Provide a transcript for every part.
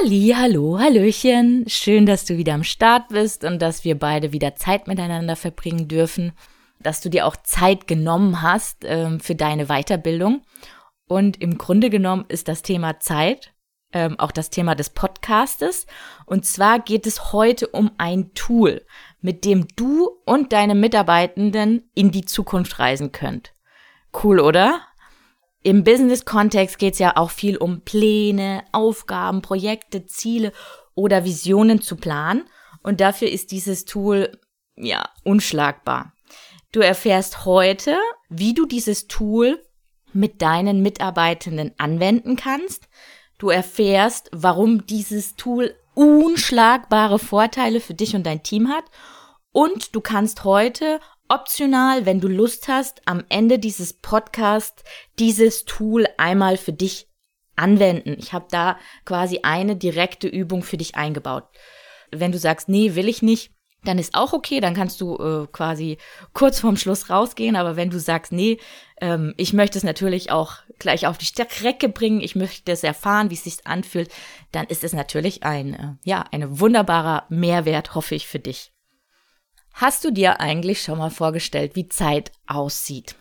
Halli, hallo, hallöchen. Schön, dass du wieder am Start bist und dass wir beide wieder Zeit miteinander verbringen dürfen, dass du dir auch Zeit genommen hast ähm, für deine Weiterbildung. Und im Grunde genommen ist das Thema Zeit ähm, auch das Thema des Podcastes. Und zwar geht es heute um ein Tool, mit dem du und deine Mitarbeitenden in die Zukunft reisen könnt. Cool, oder? Im Business-Kontext geht es ja auch viel um Pläne, Aufgaben, Projekte, Ziele oder Visionen zu planen. Und dafür ist dieses Tool ja unschlagbar. Du erfährst heute, wie du dieses Tool mit deinen Mitarbeitenden anwenden kannst. Du erfährst, warum dieses Tool unschlagbare Vorteile für dich und dein Team hat. Und du kannst heute optional, wenn du Lust hast, am Ende dieses Podcasts dieses Tool einmal für dich anwenden. Ich habe da quasi eine direkte Übung für dich eingebaut. Wenn du sagst, nee, will ich nicht, dann ist auch okay, dann kannst du äh, quasi kurz vorm Schluss rausgehen. Aber wenn du sagst, nee, ähm, ich möchte es natürlich auch gleich auf die Strecke bringen, ich möchte es erfahren, wie es sich anfühlt, dann ist es natürlich ein, äh, ja, ein wunderbarer Mehrwert, hoffe ich, für dich. Hast du dir eigentlich schon mal vorgestellt, wie Zeit aussieht?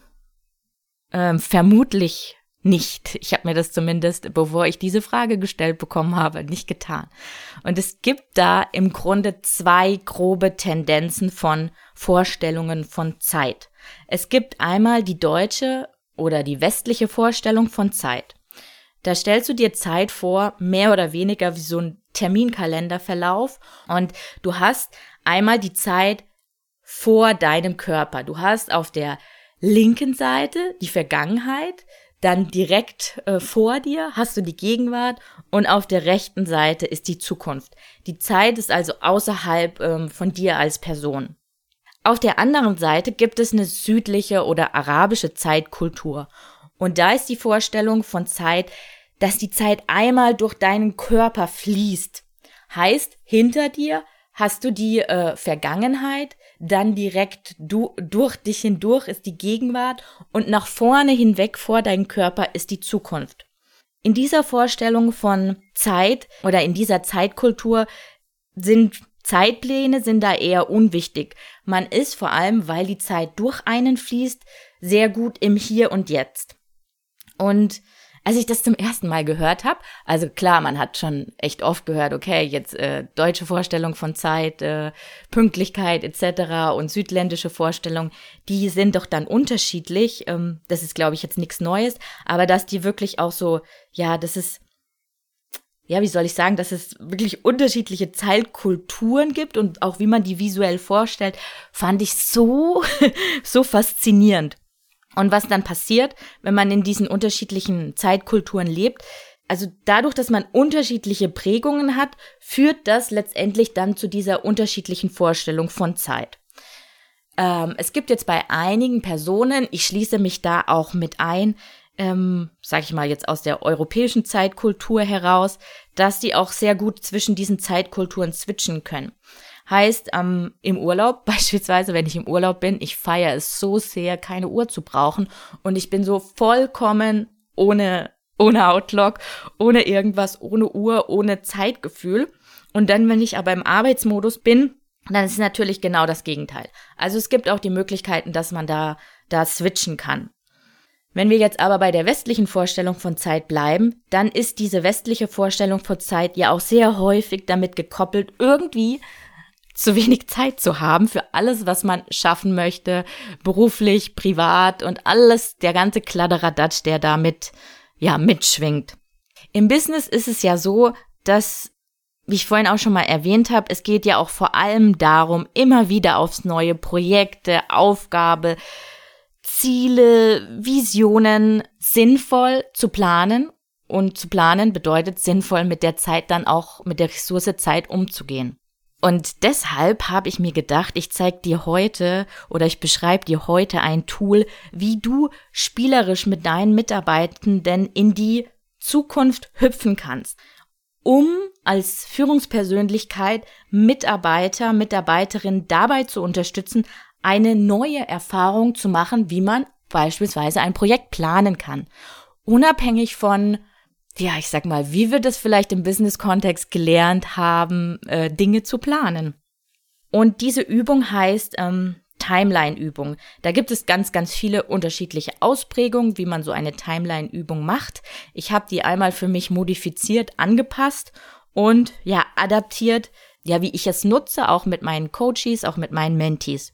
Ähm, vermutlich nicht. Ich habe mir das zumindest, bevor ich diese Frage gestellt bekommen habe, nicht getan. Und es gibt da im Grunde zwei grobe Tendenzen von Vorstellungen von Zeit. Es gibt einmal die deutsche oder die westliche Vorstellung von Zeit. Da stellst du dir Zeit vor, mehr oder weniger wie so ein Terminkalenderverlauf und du hast einmal die Zeit vor deinem Körper. Du hast auf der linken Seite die Vergangenheit, dann direkt äh, vor dir hast du die Gegenwart und auf der rechten Seite ist die Zukunft. Die Zeit ist also außerhalb ähm, von dir als Person. Auf der anderen Seite gibt es eine südliche oder arabische Zeitkultur. Und da ist die Vorstellung von Zeit, dass die Zeit einmal durch deinen Körper fließt. Heißt, hinter dir hast du die äh, Vergangenheit, dann direkt du, durch dich hindurch ist die Gegenwart und nach vorne hinweg vor deinem Körper ist die Zukunft. In dieser Vorstellung von Zeit oder in dieser Zeitkultur sind Zeitpläne sind da eher unwichtig. Man ist vor allem, weil die Zeit durch einen fließt, sehr gut im Hier und Jetzt. Und als ich das zum ersten Mal gehört habe, also klar, man hat schon echt oft gehört, okay, jetzt äh, deutsche Vorstellung von Zeit, äh, Pünktlichkeit etc. und südländische Vorstellung, die sind doch dann unterschiedlich. Ähm, das ist, glaube ich, jetzt nichts Neues, aber dass die wirklich auch so, ja, das ist ja, wie soll ich sagen, dass es wirklich unterschiedliche Zeitkulturen gibt und auch wie man die visuell vorstellt, fand ich so, so faszinierend. Und was dann passiert, wenn man in diesen unterschiedlichen Zeitkulturen lebt, also dadurch, dass man unterschiedliche Prägungen hat, führt das letztendlich dann zu dieser unterschiedlichen Vorstellung von Zeit. Ähm, es gibt jetzt bei einigen Personen, ich schließe mich da auch mit ein, ähm, sag ich mal jetzt aus der europäischen Zeitkultur heraus, dass die auch sehr gut zwischen diesen Zeitkulturen switchen können. Heißt, ähm, im Urlaub, beispielsweise, wenn ich im Urlaub bin, ich feiere es so sehr, keine Uhr zu brauchen. Und ich bin so vollkommen ohne, ohne Outlook, ohne irgendwas, ohne Uhr, ohne Zeitgefühl. Und dann, wenn ich aber im Arbeitsmodus bin, dann ist es natürlich genau das Gegenteil. Also es gibt auch die Möglichkeiten, dass man da, da switchen kann. Wenn wir jetzt aber bei der westlichen Vorstellung von Zeit bleiben, dann ist diese westliche Vorstellung von Zeit ja auch sehr häufig damit gekoppelt, irgendwie zu wenig Zeit zu haben für alles, was man schaffen möchte, beruflich, privat und alles, der ganze Kladderadatsch, der damit, ja, mitschwingt. Im Business ist es ja so, dass, wie ich vorhin auch schon mal erwähnt habe, es geht ja auch vor allem darum, immer wieder aufs neue Projekte, Aufgabe, Ziele, Visionen sinnvoll zu planen Und zu planen bedeutet sinnvoll mit der Zeit dann auch mit der Ressource Zeit umzugehen. Und deshalb habe ich mir gedacht, ich zeige dir heute oder ich beschreibe dir heute ein Tool, wie du spielerisch mit deinen Mitarbeitenden in die Zukunft hüpfen kannst, um als Führungspersönlichkeit Mitarbeiter, Mitarbeiterinnen dabei zu unterstützen, eine neue Erfahrung zu machen, wie man beispielsweise ein Projekt planen kann. Unabhängig von ja, ich sag mal, wie wir das vielleicht im Business-Kontext gelernt haben, äh, Dinge zu planen. Und diese Übung heißt ähm, Timeline-Übung. Da gibt es ganz, ganz viele unterschiedliche Ausprägungen, wie man so eine Timeline-Übung macht. Ich habe die einmal für mich modifiziert, angepasst und ja, adaptiert, ja, wie ich es nutze, auch mit meinen Coaches, auch mit meinen Mentees.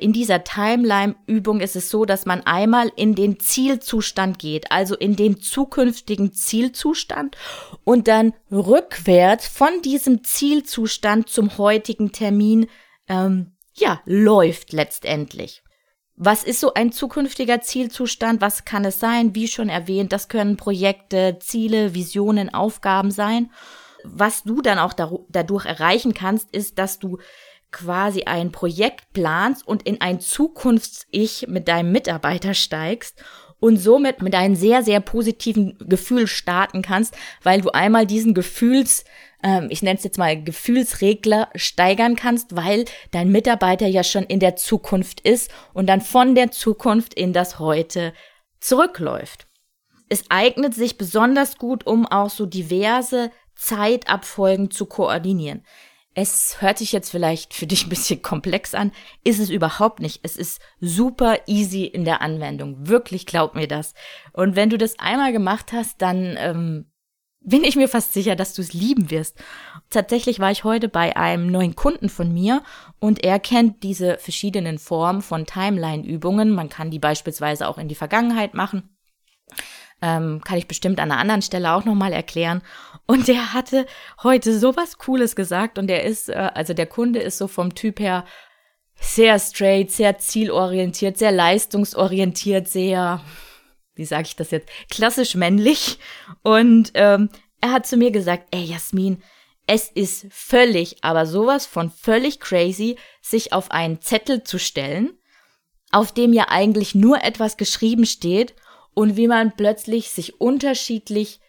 In dieser Timeline-Übung ist es so, dass man einmal in den Zielzustand geht, also in den zukünftigen Zielzustand und dann rückwärts von diesem Zielzustand zum heutigen Termin, ähm, ja, läuft letztendlich. Was ist so ein zukünftiger Zielzustand? Was kann es sein? Wie schon erwähnt, das können Projekte, Ziele, Visionen, Aufgaben sein. Was du dann auch dadurch erreichen kannst, ist, dass du quasi ein Projekt planst und in ein Zukunfts-Ich mit deinem Mitarbeiter steigst und somit mit einem sehr, sehr positiven Gefühl starten kannst, weil du einmal diesen Gefühls, ähm, ich nenne es jetzt mal Gefühlsregler steigern kannst, weil dein Mitarbeiter ja schon in der Zukunft ist und dann von der Zukunft in das Heute zurückläuft. Es eignet sich besonders gut, um auch so diverse Zeitabfolgen zu koordinieren. Es hört sich jetzt vielleicht für dich ein bisschen komplex an, ist es überhaupt nicht. Es ist super easy in der Anwendung. Wirklich, glaub mir das. Und wenn du das einmal gemacht hast, dann ähm, bin ich mir fast sicher, dass du es lieben wirst. Tatsächlich war ich heute bei einem neuen Kunden von mir und er kennt diese verschiedenen Formen von Timeline-Übungen. Man kann die beispielsweise auch in die Vergangenheit machen. Ähm, kann ich bestimmt an einer anderen Stelle auch nochmal erklären. Und der hatte heute sowas Cooles gesagt und der ist, äh, also der Kunde ist so vom Typ her sehr straight, sehr zielorientiert, sehr leistungsorientiert, sehr, wie sage ich das jetzt, klassisch männlich. Und ähm, er hat zu mir gesagt, ey Jasmin, es ist völlig, aber sowas von völlig crazy, sich auf einen Zettel zu stellen, auf dem ja eigentlich nur etwas geschrieben steht und wie man plötzlich sich unterschiedlich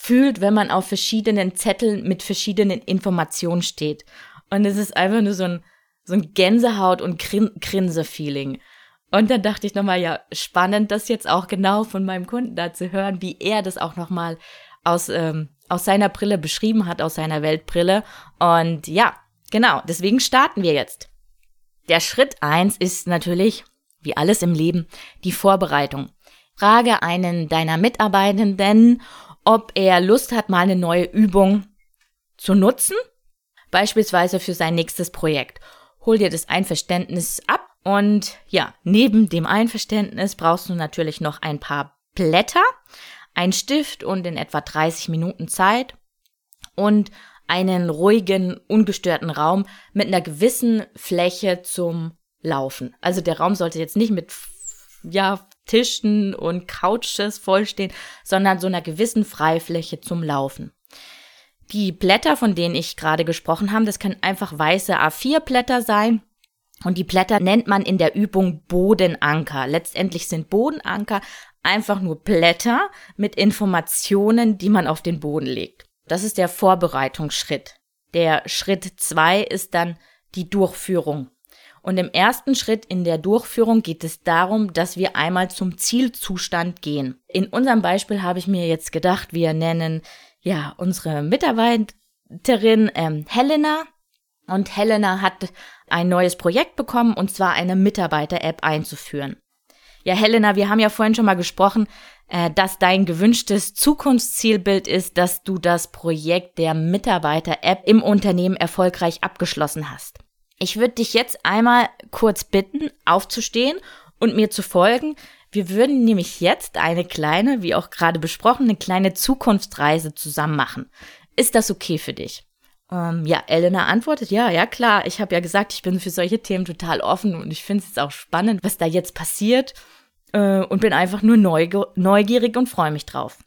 fühlt, wenn man auf verschiedenen Zetteln mit verschiedenen Informationen steht. Und es ist einfach nur so ein, so ein Gänsehaut- und Grin Grinse-Feeling. Und dann dachte ich nochmal, ja, spannend, das jetzt auch genau von meinem Kunden da zu hören, wie er das auch nochmal aus, ähm, aus seiner Brille beschrieben hat, aus seiner Weltbrille. Und ja, genau, deswegen starten wir jetzt. Der Schritt eins ist natürlich, wie alles im Leben, die Vorbereitung. Frage einen deiner Mitarbeitenden, ob er Lust hat, mal eine neue Übung zu nutzen, beispielsweise für sein nächstes Projekt. Hol dir das Einverständnis ab und ja, neben dem Einverständnis brauchst du natürlich noch ein paar Blätter, ein Stift und in etwa 30 Minuten Zeit und einen ruhigen, ungestörten Raum mit einer gewissen Fläche zum Laufen. Also der Raum sollte jetzt nicht mit ja, Tischen und Couches vollstehen, sondern so einer gewissen Freifläche zum Laufen. Die Blätter, von denen ich gerade gesprochen habe, das können einfach weiße A4-Blätter sein. Und die Blätter nennt man in der Übung Bodenanker. Letztendlich sind Bodenanker einfach nur Blätter mit Informationen, die man auf den Boden legt. Das ist der Vorbereitungsschritt. Der Schritt zwei ist dann die Durchführung. Und im ersten Schritt in der Durchführung geht es darum, dass wir einmal zum Zielzustand gehen. In unserem Beispiel habe ich mir jetzt gedacht, wir nennen ja unsere Mitarbeiterin ähm, Helena. Und Helena hat ein neues Projekt bekommen, und zwar eine Mitarbeiter-App einzuführen. Ja, Helena, wir haben ja vorhin schon mal gesprochen, äh, dass dein gewünschtes Zukunftszielbild ist, dass du das Projekt der Mitarbeiter-App im Unternehmen erfolgreich abgeschlossen hast. Ich würde dich jetzt einmal kurz bitten, aufzustehen und mir zu folgen. Wir würden nämlich jetzt eine kleine, wie auch gerade besprochen, eine kleine Zukunftsreise zusammen machen. Ist das okay für dich? Ähm, ja, Elena antwortet, ja, ja klar. Ich habe ja gesagt, ich bin für solche Themen total offen und ich finde es jetzt auch spannend, was da jetzt passiert äh, und bin einfach nur neugierig und freue mich drauf.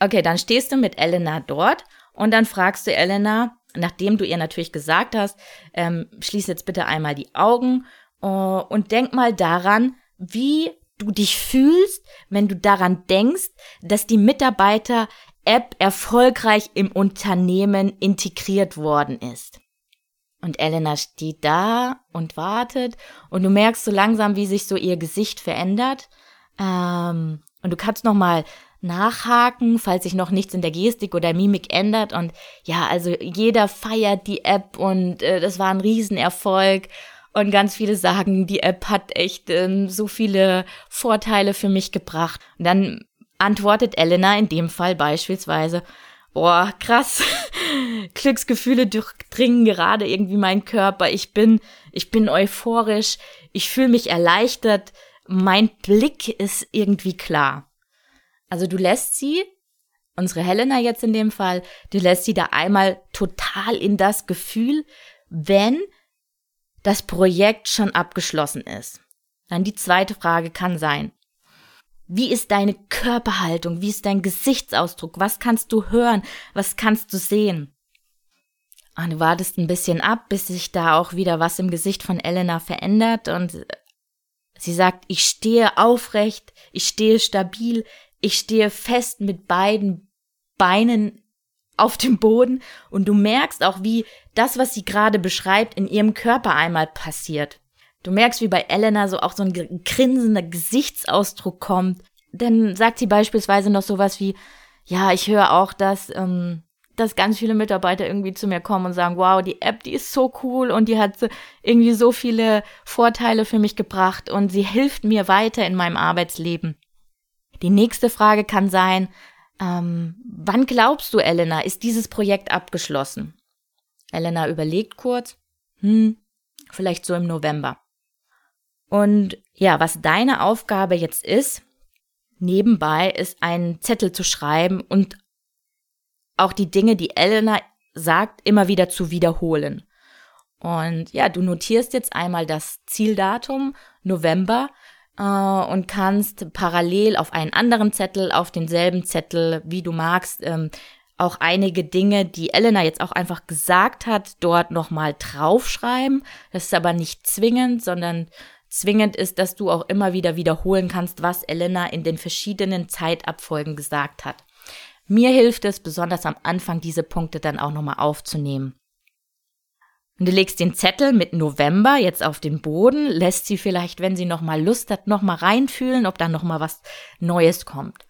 Okay, dann stehst du mit Elena dort und dann fragst du Elena, nachdem du ihr natürlich gesagt hast, ähm, schließ jetzt bitte einmal die Augen uh, und denk mal daran, wie du dich fühlst, wenn du daran denkst, dass die Mitarbeiter App erfolgreich im Unternehmen integriert worden ist. Und Elena steht da und wartet und du merkst so langsam, wie sich so ihr Gesicht verändert. Ähm, und du kannst noch mal nachhaken, falls sich noch nichts in der Gestik oder Mimik ändert. Und ja, also jeder feiert die App und äh, das war ein Riesenerfolg. Und ganz viele sagen, die App hat echt ähm, so viele Vorteile für mich gebracht. Und dann antwortet Elena in dem Fall beispielsweise, boah, krass, Glücksgefühle durchdringen gerade irgendwie meinen Körper. Ich bin, ich bin euphorisch, ich fühle mich erleichtert, mein Blick ist irgendwie klar. Also du lässt sie, unsere Helena jetzt in dem Fall, du lässt sie da einmal total in das Gefühl, wenn das Projekt schon abgeschlossen ist. Dann die zweite Frage kann sein, wie ist deine Körperhaltung? Wie ist dein Gesichtsausdruck? Was kannst du hören? Was kannst du sehen? Und ah, du wartest ein bisschen ab, bis sich da auch wieder was im Gesicht von Elena verändert und sie sagt, ich stehe aufrecht, ich stehe stabil, ich stehe fest mit beiden Beinen auf dem Boden und du merkst auch, wie das, was sie gerade beschreibt, in ihrem Körper einmal passiert. Du merkst, wie bei Elena so auch so ein grinsender Gesichtsausdruck kommt. Dann sagt sie beispielsweise noch sowas wie, ja, ich höre auch, dass, ähm, dass ganz viele Mitarbeiter irgendwie zu mir kommen und sagen, wow, die App, die ist so cool und die hat irgendwie so viele Vorteile für mich gebracht und sie hilft mir weiter in meinem Arbeitsleben. Die nächste Frage kann sein, ähm, wann glaubst du, Elena, ist dieses Projekt abgeschlossen? Elena überlegt kurz, hm, vielleicht so im November. Und ja, was deine Aufgabe jetzt ist, nebenbei ist einen Zettel zu schreiben und auch die Dinge, die Elena sagt, immer wieder zu wiederholen. Und ja, du notierst jetzt einmal das Zieldatum November äh, und kannst parallel auf einen anderen Zettel, auf denselben Zettel, wie du magst, ähm, auch einige Dinge, die Elena jetzt auch einfach gesagt hat, dort nochmal draufschreiben. Das ist aber nicht zwingend, sondern Zwingend ist, dass du auch immer wieder wiederholen kannst, was Elena in den verschiedenen Zeitabfolgen gesagt hat. Mir hilft es, besonders am Anfang diese Punkte dann auch nochmal aufzunehmen. Und du legst den Zettel mit November jetzt auf den Boden, lässt sie vielleicht, wenn sie nochmal Lust hat, nochmal reinfühlen, ob da nochmal was Neues kommt.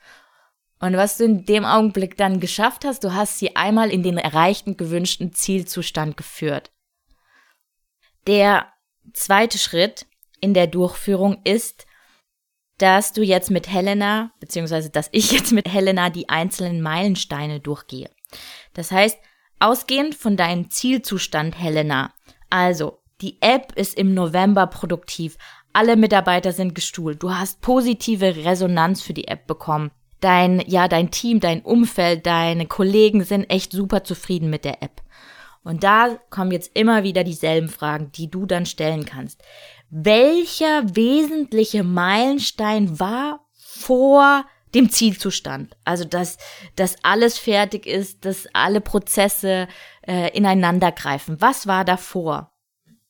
Und was du in dem Augenblick dann geschafft hast, du hast sie einmal in den erreichten, gewünschten Zielzustand geführt. Der zweite Schritt in der Durchführung ist, dass du jetzt mit Helena, beziehungsweise dass ich jetzt mit Helena die einzelnen Meilensteine durchgehe. Das heißt, ausgehend von deinem Zielzustand, Helena, also die App ist im November produktiv, alle Mitarbeiter sind gestuhlt, du hast positive Resonanz für die App bekommen. Dein, ja, dein Team, dein Umfeld, deine Kollegen sind echt super zufrieden mit der App. Und da kommen jetzt immer wieder dieselben Fragen, die du dann stellen kannst welcher wesentliche Meilenstein war vor dem Zielzustand. Also dass, dass alles fertig ist, dass alle Prozesse äh, ineinander greifen. Was war davor?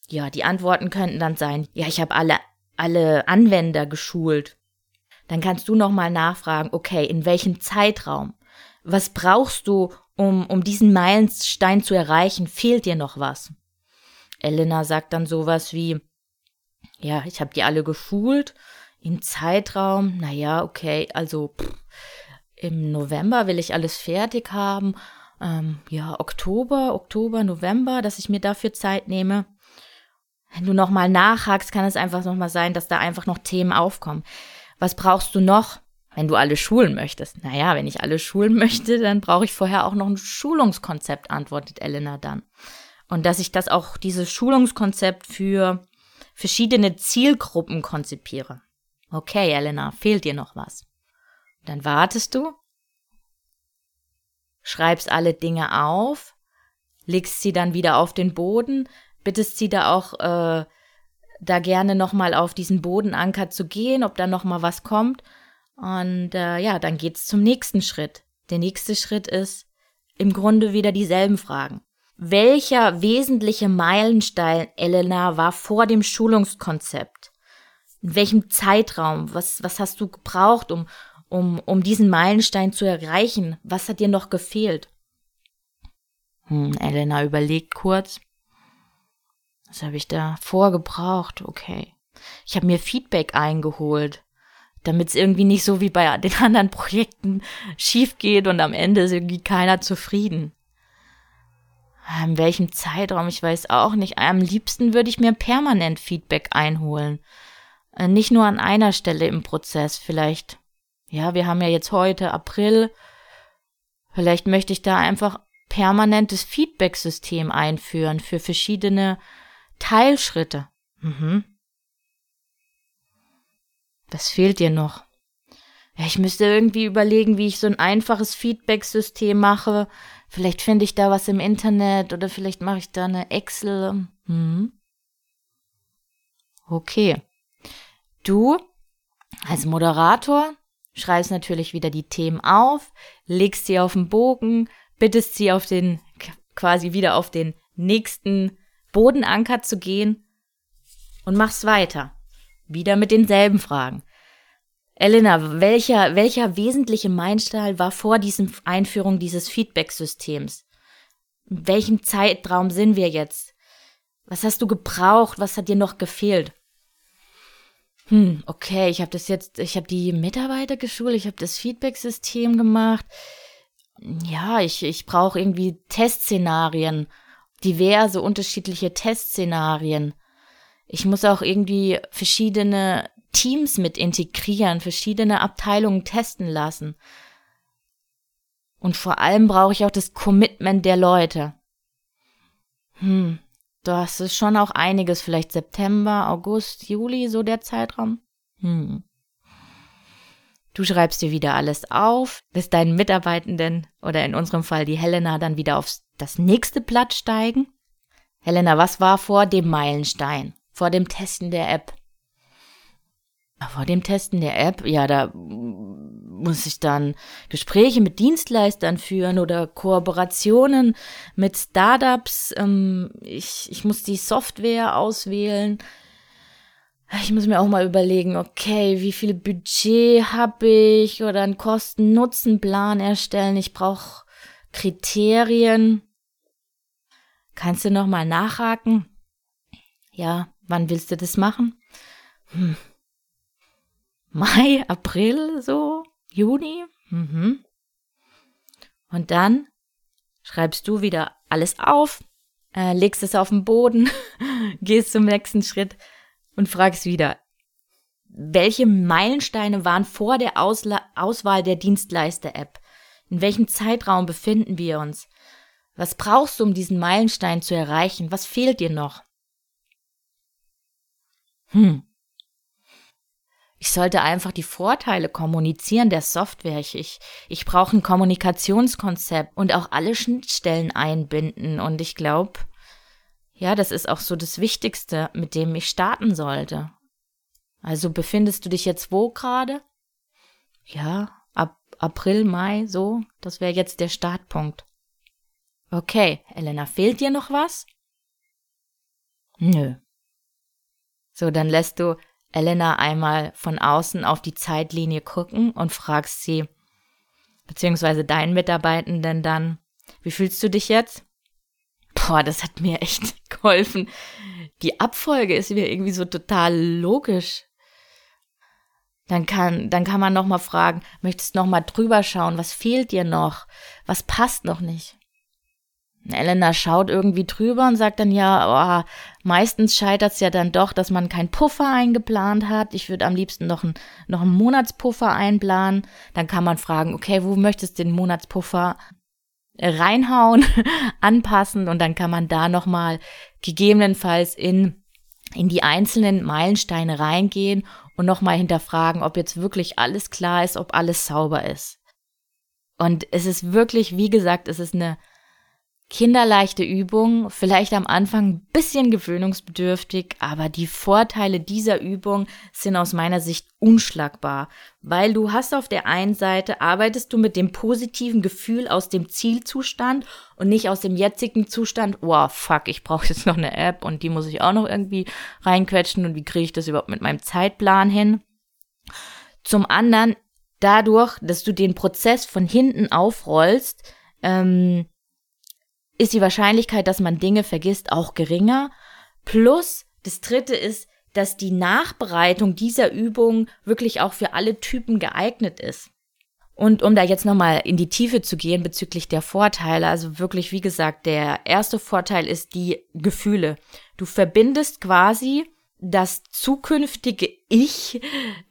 Ja, die Antworten könnten dann sein, ja, ich habe alle, alle Anwender geschult. Dann kannst du nochmal nachfragen, okay, in welchem Zeitraum? Was brauchst du, um, um diesen Meilenstein zu erreichen? Fehlt dir noch was? Elena sagt dann sowas wie, ja, ich habe die alle geschult im Zeitraum, naja, okay, also pff, im November will ich alles fertig haben. Ähm, ja, Oktober, Oktober, November, dass ich mir dafür Zeit nehme. Wenn du nochmal nachhakst, kann es einfach nochmal sein, dass da einfach noch Themen aufkommen. Was brauchst du noch, wenn du alle schulen möchtest? Naja, wenn ich alle schulen möchte, dann brauche ich vorher auch noch ein Schulungskonzept, antwortet Elena dann. Und dass ich das auch, dieses Schulungskonzept für verschiedene Zielgruppen konzipiere. Okay, Elena, fehlt dir noch was? Dann wartest du, schreibst alle Dinge auf, legst sie dann wieder auf den Boden, bittest sie da auch äh, da gerne nochmal auf diesen Bodenanker zu gehen, ob da nochmal was kommt. Und äh, ja, dann geht's zum nächsten Schritt, Der nächste Schritt ist im Grunde wieder dieselben Fragen. Welcher wesentliche Meilenstein, Elena, war vor dem Schulungskonzept? In welchem Zeitraum? Was, was hast du gebraucht, um, um, um diesen Meilenstein zu erreichen? Was hat dir noch gefehlt? Hm, Elena überlegt kurz. Was habe ich da vorgebraucht? Okay. Ich habe mir Feedback eingeholt damit es irgendwie nicht so wie bei den anderen Projekten schief geht und am Ende ist irgendwie keiner zufrieden. In welchem Zeitraum, ich weiß auch nicht. Am liebsten würde ich mir permanent Feedback einholen. Äh, nicht nur an einer Stelle im Prozess, vielleicht. Ja, wir haben ja jetzt heute April. Vielleicht möchte ich da einfach permanentes Feedback-System einführen für verschiedene Teilschritte. Mhm. Was fehlt dir noch? Ja, ich müsste irgendwie überlegen, wie ich so ein einfaches Feedback-System mache. Vielleicht finde ich da was im Internet oder vielleicht mache ich da eine Excel. Hm. Okay. Du als Moderator schreibst natürlich wieder die Themen auf, legst sie auf den Bogen, bittest sie auf den, quasi wieder auf den nächsten Bodenanker zu gehen und machst weiter. Wieder mit denselben Fragen. Elena, welcher, welcher wesentliche Meilenstein war vor diesem Einführung dieses Feedback-Systems? In welchem Zeitraum sind wir jetzt? Was hast du gebraucht? Was hat dir noch gefehlt? Hm, okay, ich habe das jetzt, ich habe die Mitarbeiter geschult, ich habe das Feedback-System gemacht. Ja, ich, ich brauche irgendwie Testszenarien, diverse unterschiedliche Testszenarien. Ich muss auch irgendwie verschiedene Teams mit integrieren, verschiedene Abteilungen testen lassen. Und vor allem brauche ich auch das Commitment der Leute. Hm, das ist schon auch einiges, vielleicht September, August, Juli, so der Zeitraum. Hm. Du schreibst dir wieder alles auf, bis deinen Mitarbeitenden oder in unserem Fall die Helena dann wieder auf das nächste Blatt steigen. Helena, was war vor dem Meilenstein? vor dem Testen der App. Vor dem Testen der App, ja, da muss ich dann Gespräche mit Dienstleistern führen oder Kooperationen mit Startups. Ähm, ich, ich muss die Software auswählen. Ich muss mir auch mal überlegen, okay, wie viel Budget habe ich oder einen Kosten-Nutzen-Plan erstellen. Ich brauche Kriterien. Kannst du noch mal nachhaken? Ja, Wann willst du das machen? Hm. Mai, April, so, Juni? Mhm. Und dann schreibst du wieder alles auf, äh, legst es auf den Boden, gehst zum nächsten Schritt und fragst wieder, welche Meilensteine waren vor der Ausla Auswahl der Dienstleister-App? In welchem Zeitraum befinden wir uns? Was brauchst du, um diesen Meilenstein zu erreichen? Was fehlt dir noch? Hm. Ich sollte einfach die Vorteile kommunizieren der Software. Ich, ich, ich brauche ein Kommunikationskonzept und auch alle Schnittstellen einbinden. Und ich glaube, ja, das ist auch so das Wichtigste, mit dem ich starten sollte. Also befindest du dich jetzt wo gerade? Ja, ab April, Mai, so. Das wäre jetzt der Startpunkt. Okay, Elena, fehlt dir noch was? Nö, so, dann lässt du Elena einmal von außen auf die Zeitlinie gucken und fragst sie, beziehungsweise deinen Mitarbeitenden dann, wie fühlst du dich jetzt? Boah, das hat mir echt geholfen. Die Abfolge ist mir irgendwie so total logisch. Dann kann, dann kann man nochmal fragen, möchtest noch mal drüber schauen, was fehlt dir noch? Was passt noch nicht? Elena schaut irgendwie drüber und sagt dann ja, oh, meistens scheitert es ja dann doch, dass man keinen Puffer eingeplant hat. Ich würde am liebsten noch, ein, noch einen Monatspuffer einplanen. Dann kann man fragen, okay, wo möchtest du den Monatspuffer reinhauen, anpassen und dann kann man da nochmal gegebenenfalls in, in die einzelnen Meilensteine reingehen und nochmal hinterfragen, ob jetzt wirklich alles klar ist, ob alles sauber ist. Und es ist wirklich, wie gesagt, es ist eine kinderleichte Übung, vielleicht am Anfang ein bisschen gewöhnungsbedürftig, aber die Vorteile dieser Übung sind aus meiner Sicht unschlagbar, weil du hast auf der einen Seite arbeitest du mit dem positiven Gefühl aus dem Zielzustand und nicht aus dem jetzigen Zustand, wow, fuck, ich brauche jetzt noch eine App und die muss ich auch noch irgendwie reinquetschen und wie kriege ich das überhaupt mit meinem Zeitplan hin? Zum anderen, dadurch, dass du den Prozess von hinten aufrollst, ähm, ist die Wahrscheinlichkeit, dass man Dinge vergisst, auch geringer. Plus, das dritte ist, dass die Nachbereitung dieser Übung wirklich auch für alle Typen geeignet ist. Und um da jetzt nochmal in die Tiefe zu gehen bezüglich der Vorteile, also wirklich, wie gesagt, der erste Vorteil ist die Gefühle. Du verbindest quasi das zukünftige Ich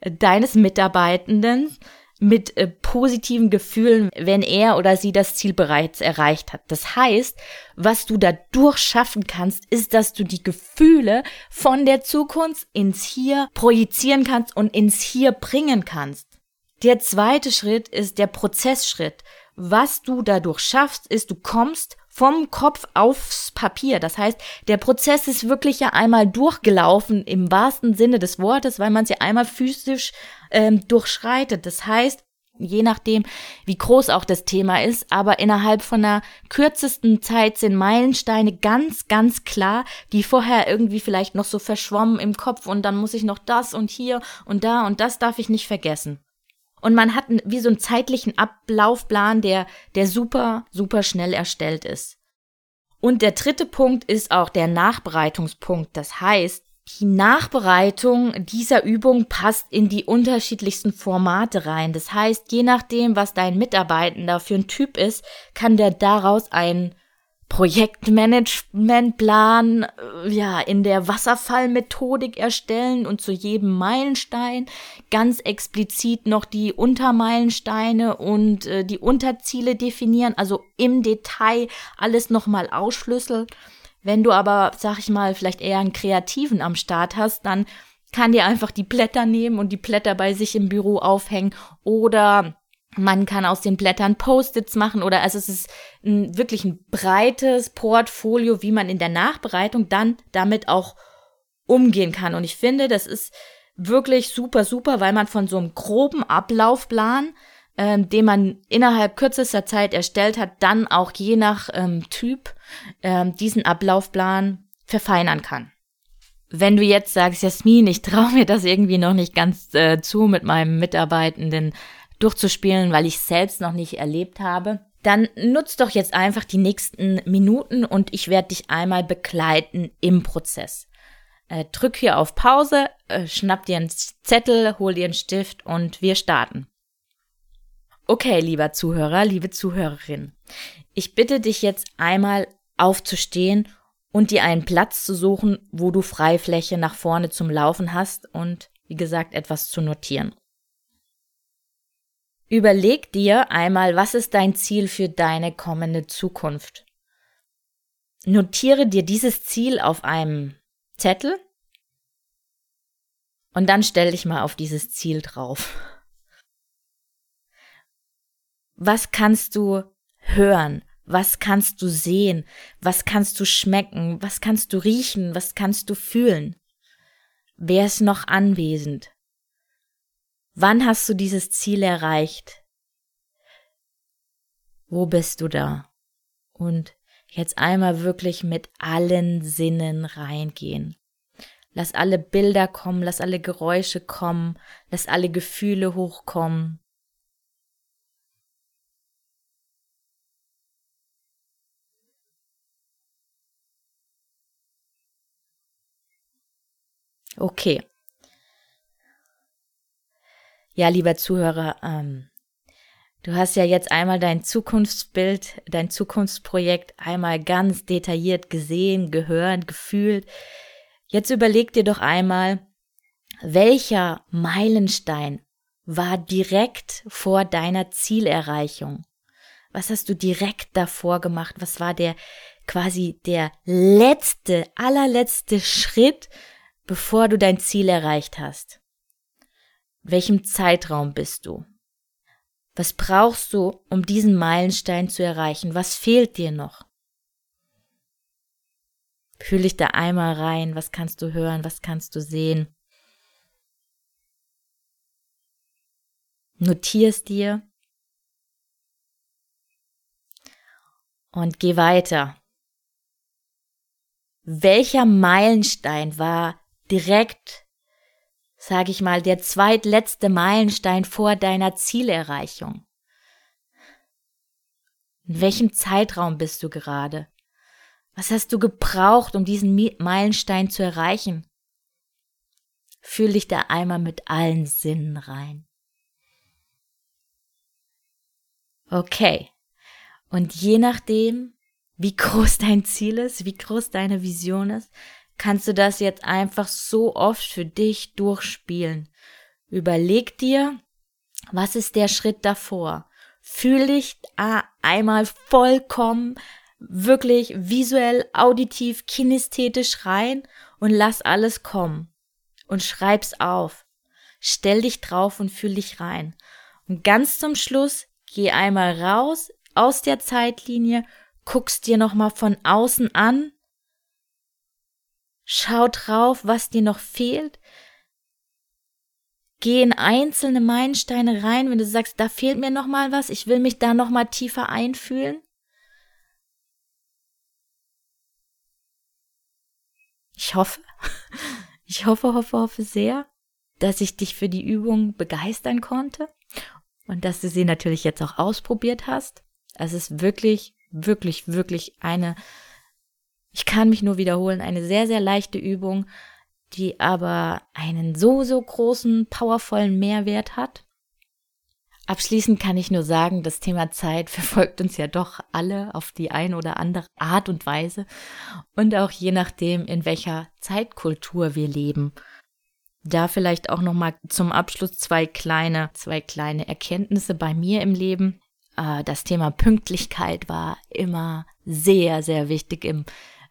deines Mitarbeitenden mit äh, positiven Gefühlen, wenn er oder sie das Ziel bereits erreicht hat. Das heißt, was du dadurch schaffen kannst, ist, dass du die Gefühle von der Zukunft ins Hier projizieren kannst und ins Hier bringen kannst. Der zweite Schritt ist der Prozessschritt. Was du dadurch schaffst, ist, du kommst vom Kopf aufs Papier. Das heißt, der Prozess ist wirklich ja einmal durchgelaufen im wahrsten Sinne des Wortes, weil man sie einmal physisch ähm, durchschreitet. Das heißt, je nachdem, wie groß auch das Thema ist, aber innerhalb von einer kürzesten Zeit sind Meilensteine ganz, ganz klar, die vorher irgendwie vielleicht noch so verschwommen im Kopf und dann muss ich noch das und hier und da und das darf ich nicht vergessen. Und man hat wie so einen zeitlichen Ablaufplan, der, der super, super schnell erstellt ist. Und der dritte Punkt ist auch der Nachbereitungspunkt. Das heißt, die Nachbereitung dieser Übung passt in die unterschiedlichsten Formate rein. Das heißt, je nachdem, was dein Mitarbeitender für ein Typ ist, kann der daraus ein Projektmanagementplan äh, ja in der Wasserfallmethodik erstellen und zu jedem Meilenstein ganz explizit noch die Untermeilensteine und äh, die Unterziele definieren, also im Detail alles nochmal ausschlüsseln. Wenn du aber, sag ich mal, vielleicht eher einen Kreativen am Start hast, dann kann dir einfach die Blätter nehmen und die Blätter bei sich im Büro aufhängen oder man kann aus den Blättern Post-its machen oder also es ist ein, wirklich ein breites Portfolio, wie man in der Nachbereitung dann damit auch umgehen kann. Und ich finde, das ist wirklich super, super, weil man von so einem groben Ablaufplan, ähm, den man innerhalb kürzester Zeit erstellt hat, dann auch je nach ähm, Typ ähm, diesen Ablaufplan verfeinern kann. Wenn du jetzt sagst, Jasmin, ich traue mir das irgendwie noch nicht ganz äh, zu mit meinem Mitarbeitenden, durchzuspielen, weil ich selbst noch nicht erlebt habe, dann nutz doch jetzt einfach die nächsten Minuten und ich werde dich einmal begleiten im Prozess. Äh, drück hier auf Pause, äh, schnapp dir einen Zettel, hol dir einen Stift und wir starten. Okay, lieber Zuhörer, liebe Zuhörerin, ich bitte dich jetzt einmal aufzustehen und dir einen Platz zu suchen, wo du Freifläche nach vorne zum Laufen hast und, wie gesagt, etwas zu notieren. Überleg dir einmal, was ist dein Ziel für deine kommende Zukunft. Notiere dir dieses Ziel auf einem Zettel und dann stell dich mal auf dieses Ziel drauf. Was kannst du hören? Was kannst du sehen? Was kannst du schmecken? Was kannst du riechen? Was kannst du fühlen? Wer ist noch anwesend? Wann hast du dieses Ziel erreicht? Wo bist du da? Und jetzt einmal wirklich mit allen Sinnen reingehen. Lass alle Bilder kommen, lass alle Geräusche kommen, lass alle Gefühle hochkommen. Okay. Ja, lieber Zuhörer, ähm, du hast ja jetzt einmal dein Zukunftsbild, dein Zukunftsprojekt einmal ganz detailliert gesehen, gehört, gefühlt. Jetzt überleg dir doch einmal, welcher Meilenstein war direkt vor deiner Zielerreichung? Was hast du direkt davor gemacht? Was war der quasi der letzte, allerletzte Schritt, bevor du dein Ziel erreicht hast? Welchem Zeitraum bist du? Was brauchst du, um diesen Meilenstein zu erreichen? Was fehlt dir noch? Fühl dich da einmal rein, was kannst du hören, was kannst du sehen. Notierst dir und geh weiter. Welcher Meilenstein war direkt, sag ich mal, der zweitletzte Meilenstein vor deiner Zielerreichung? In welchem Zeitraum bist du gerade? Was hast du gebraucht, um diesen Meilenstein zu erreichen? Fühl dich da einmal mit allen Sinnen rein. Okay. Und je nachdem, wie groß dein Ziel ist, wie groß deine Vision ist, kannst du das jetzt einfach so oft für dich durchspielen. Überleg dir, was ist der Schritt davor? Fühl dich einmal vollkommen wirklich visuell, auditiv, kinästhetisch rein und lass alles kommen. Und schreib's auf. Stell dich drauf und fühl dich rein. Und ganz zum Schluss geh einmal raus aus der Zeitlinie, guckst dir nochmal von außen an, schau drauf, was dir noch fehlt, geh in einzelne Meilensteine rein, wenn du sagst, da fehlt mir nochmal was, ich will mich da nochmal tiefer einfühlen. Ich hoffe, ich hoffe, hoffe, hoffe sehr, dass ich dich für die Übung begeistern konnte und dass du sie natürlich jetzt auch ausprobiert hast. Es ist wirklich, wirklich, wirklich eine, ich kann mich nur wiederholen, eine sehr, sehr leichte Übung, die aber einen so, so großen, powervollen Mehrwert hat. Abschließend kann ich nur sagen, das Thema Zeit verfolgt uns ja doch alle auf die eine oder andere Art und Weise und auch je nachdem, in welcher Zeitkultur wir leben. Da vielleicht auch noch mal zum Abschluss zwei kleine, zwei kleine Erkenntnisse bei mir im Leben. Äh, das Thema Pünktlichkeit war immer sehr, sehr wichtig im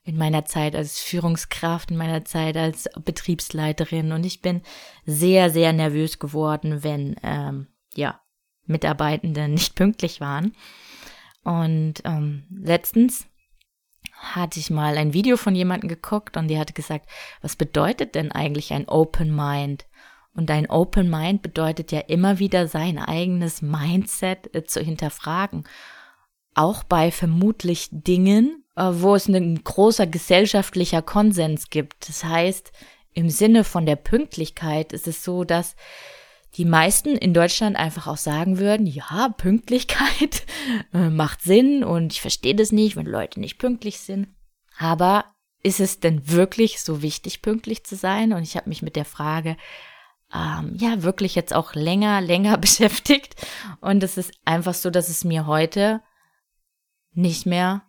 in meiner Zeit als Führungskraft, in meiner Zeit als Betriebsleiterin und ich bin sehr, sehr nervös geworden, wenn ähm, ja Mitarbeitende nicht pünktlich waren. Und ähm, letztens hatte ich mal ein Video von jemandem geguckt und die hatte gesagt, was bedeutet denn eigentlich ein Open Mind? Und ein Open Mind bedeutet ja immer wieder sein eigenes Mindset äh, zu hinterfragen. Auch bei vermutlich Dingen, wo es ein großer gesellschaftlicher Konsens gibt. Das heißt, im Sinne von der Pünktlichkeit ist es so, dass die meisten in Deutschland einfach auch sagen würden, ja, Pünktlichkeit äh, macht Sinn und ich verstehe das nicht, wenn Leute nicht pünktlich sind. Aber ist es denn wirklich so wichtig, pünktlich zu sein? Und ich habe mich mit der Frage ähm, ja wirklich jetzt auch länger, länger beschäftigt. Und es ist einfach so, dass es mir heute nicht mehr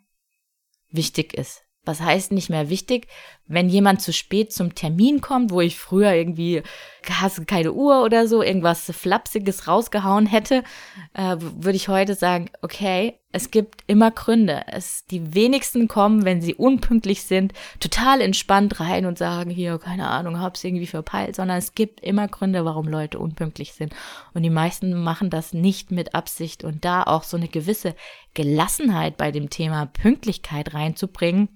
wichtig ist. Was heißt nicht mehr wichtig, wenn jemand zu spät zum Termin kommt, wo ich früher irgendwie hast keine Uhr oder so, irgendwas Flapsiges rausgehauen hätte, äh, würde ich heute sagen, okay, es gibt immer Gründe. Es, die wenigsten kommen, wenn sie unpünktlich sind, total entspannt rein und sagen, hier, keine Ahnung, hab's irgendwie verpeilt, sondern es gibt immer Gründe, warum Leute unpünktlich sind. Und die meisten machen das nicht mit Absicht und da auch so eine gewisse Gelassenheit bei dem Thema Pünktlichkeit reinzubringen,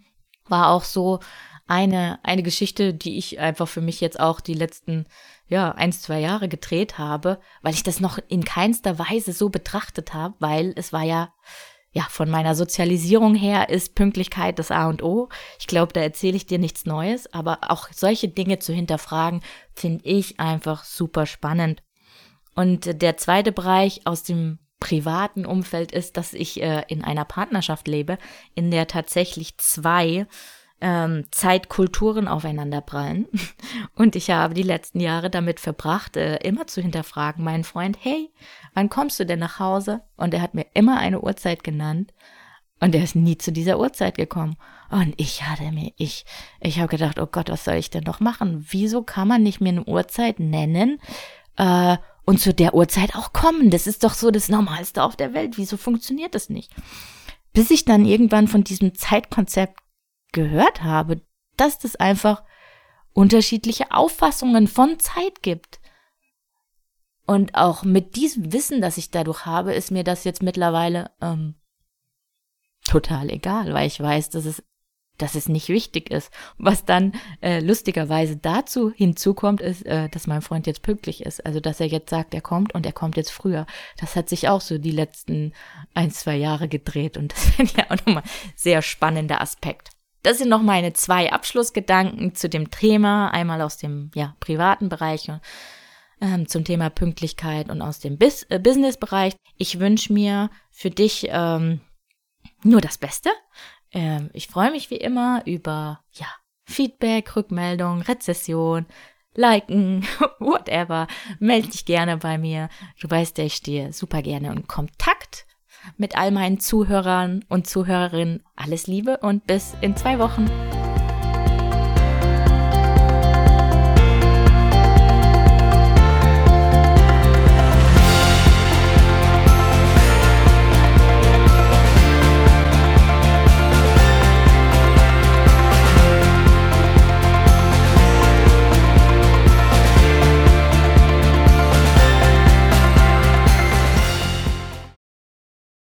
war auch so eine, eine Geschichte, die ich einfach für mich jetzt auch die letzten, ja, eins, zwei Jahre gedreht habe, weil ich das noch in keinster Weise so betrachtet habe, weil es war ja, ja, von meiner Sozialisierung her ist Pünktlichkeit das A und O. Ich glaube, da erzähle ich dir nichts Neues, aber auch solche Dinge zu hinterfragen, finde ich einfach super spannend. Und der zweite Bereich aus dem privaten Umfeld ist, dass ich äh, in einer Partnerschaft lebe, in der tatsächlich zwei ähm, Zeitkulturen aufeinanderprallen. Und ich habe die letzten Jahre damit verbracht, äh, immer zu hinterfragen, meinen Freund, hey, wann kommst du denn nach Hause? Und er hat mir immer eine Uhrzeit genannt. Und er ist nie zu dieser Uhrzeit gekommen. Und ich hatte mir, ich, ich habe gedacht, oh Gott, was soll ich denn noch machen? Wieso kann man nicht mir eine Uhrzeit nennen? Äh, und zu der Uhrzeit auch kommen. Das ist doch so das Normalste auf der Welt. Wieso funktioniert das nicht? Bis ich dann irgendwann von diesem Zeitkonzept gehört habe, dass das einfach unterschiedliche Auffassungen von Zeit gibt. Und auch mit diesem Wissen, das ich dadurch habe, ist mir das jetzt mittlerweile ähm, total egal, weil ich weiß, dass es dass es nicht wichtig ist. Was dann äh, lustigerweise dazu hinzukommt, ist, äh, dass mein Freund jetzt pünktlich ist. Also dass er jetzt sagt, er kommt und er kommt jetzt früher. Das hat sich auch so die letzten ein, zwei Jahre gedreht und das ist ja auch nochmal sehr spannender Aspekt. Das sind noch meine zwei Abschlussgedanken zu dem Thema, einmal aus dem ja, privaten Bereich und ähm, zum Thema Pünktlichkeit und aus dem Bis äh, Business-Bereich. Ich wünsche mir für dich ähm, nur das Beste. Ähm, ich freue mich wie immer über ja, Feedback, Rückmeldung, Rezession, liken, whatever. Melde dich gerne bei mir. Du weißt ja, ich stehe super gerne in Kontakt mit all meinen Zuhörern und Zuhörerinnen. Alles Liebe und bis in zwei Wochen.